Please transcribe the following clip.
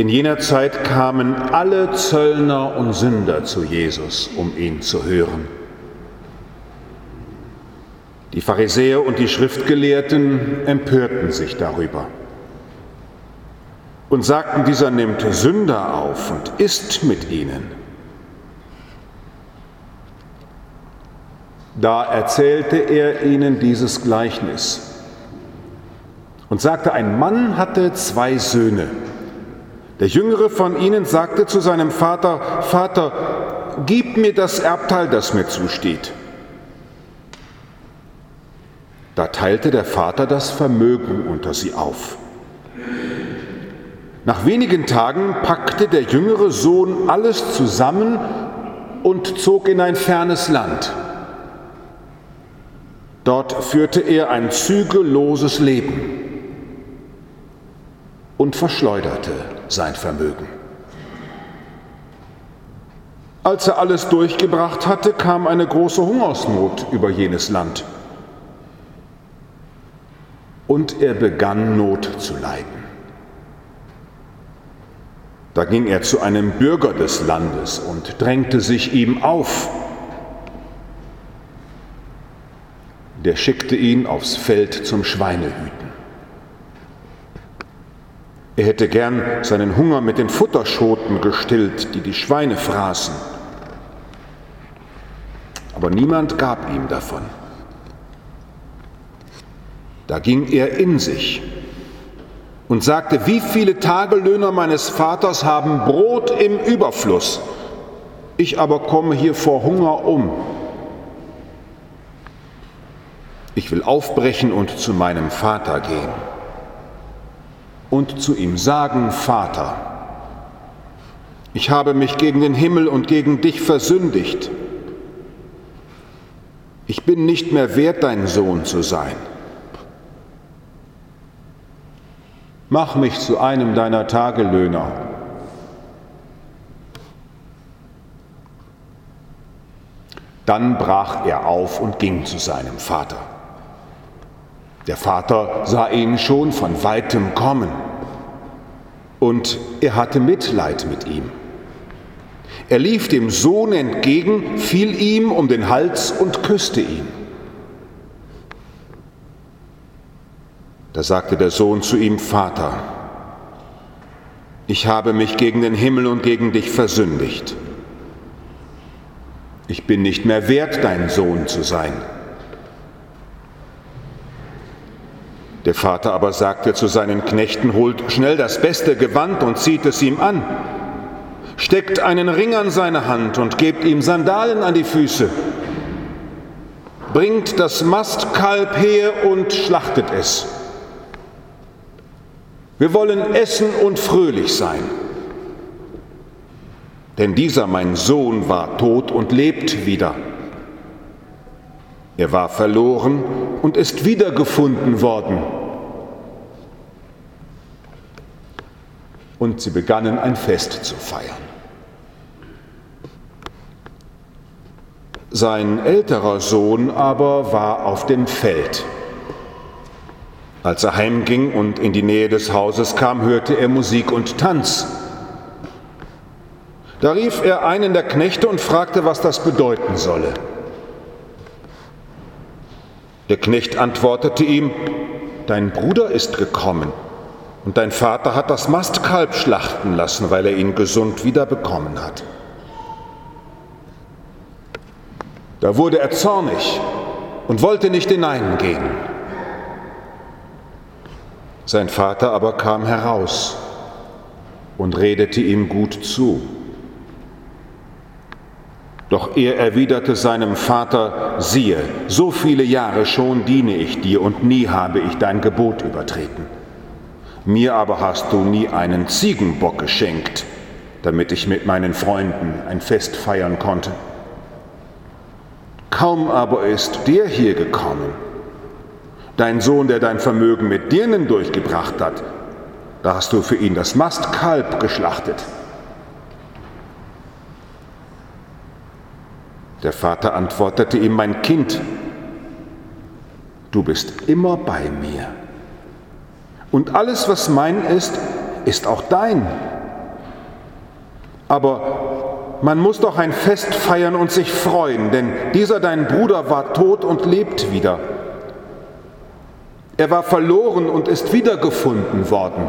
In jener Zeit kamen alle Zöllner und Sünder zu Jesus, um ihn zu hören. Die Pharisäer und die Schriftgelehrten empörten sich darüber und sagten, dieser nimmt Sünder auf und isst mit ihnen. Da erzählte er ihnen dieses Gleichnis und sagte, ein Mann hatte zwei Söhne. Der jüngere von ihnen sagte zu seinem Vater, Vater, gib mir das Erbteil, das mir zusteht. Da teilte der Vater das Vermögen unter sie auf. Nach wenigen Tagen packte der jüngere Sohn alles zusammen und zog in ein fernes Land. Dort führte er ein zügelloses Leben und verschleuderte sein Vermögen. Als er alles durchgebracht hatte, kam eine große Hungersnot über jenes Land. Und er begann Not zu leiden. Da ging er zu einem Bürger des Landes und drängte sich ihm auf. Der schickte ihn aufs Feld zum Schweinehüten. Er hätte gern seinen Hunger mit den Futterschoten gestillt, die die Schweine fraßen. Aber niemand gab ihm davon. Da ging er in sich und sagte, wie viele Tagelöhner meines Vaters haben Brot im Überfluss, ich aber komme hier vor Hunger um. Ich will aufbrechen und zu meinem Vater gehen und zu ihm sagen, Vater, ich habe mich gegen den Himmel und gegen dich versündigt. Ich bin nicht mehr wert, dein Sohn zu sein. mach mich zu einem deiner Tagelöhner. Dann brach er auf und ging zu seinem Vater. Der Vater sah ihn schon von weitem kommen und er hatte Mitleid mit ihm. Er lief dem Sohn entgegen, fiel ihm um den Hals und küsste ihn. Da sagte der Sohn zu ihm, Vater, ich habe mich gegen den Himmel und gegen dich versündigt. Ich bin nicht mehr wert, dein Sohn zu sein. Der Vater aber sagte zu seinen Knechten, holt schnell das beste Gewand und zieht es ihm an, steckt einen Ring an seine Hand und gebt ihm Sandalen an die Füße, bringt das Mastkalb her und schlachtet es wir wollen essen und fröhlich sein. Denn dieser mein Sohn war tot und lebt wieder. Er war verloren und ist wiedergefunden worden. Und sie begannen ein Fest zu feiern. Sein älterer Sohn aber war auf dem Feld. Als er heimging und in die Nähe des Hauses kam, hörte er Musik und Tanz. Da rief er einen der Knechte und fragte, was das bedeuten solle. Der Knecht antwortete ihm, Dein Bruder ist gekommen und dein Vater hat das Mastkalb schlachten lassen, weil er ihn gesund wiederbekommen hat. Da wurde er zornig und wollte nicht hineingehen. Sein Vater aber kam heraus und redete ihm gut zu. Doch er erwiderte seinem Vater, siehe, so viele Jahre schon diene ich dir und nie habe ich dein Gebot übertreten. Mir aber hast du nie einen Ziegenbock geschenkt, damit ich mit meinen Freunden ein Fest feiern konnte. Kaum aber ist der hier gekommen, dein Sohn, der dein Vermögen mit Dirnen durchgebracht hat, da hast du für ihn das Mastkalb geschlachtet. Der Vater antwortete ihm, mein Kind, du bist immer bei mir. Und alles, was mein ist, ist auch dein. Aber man muss doch ein Fest feiern und sich freuen, denn dieser dein Bruder war tot und lebt wieder. Er war verloren und ist wiedergefunden worden.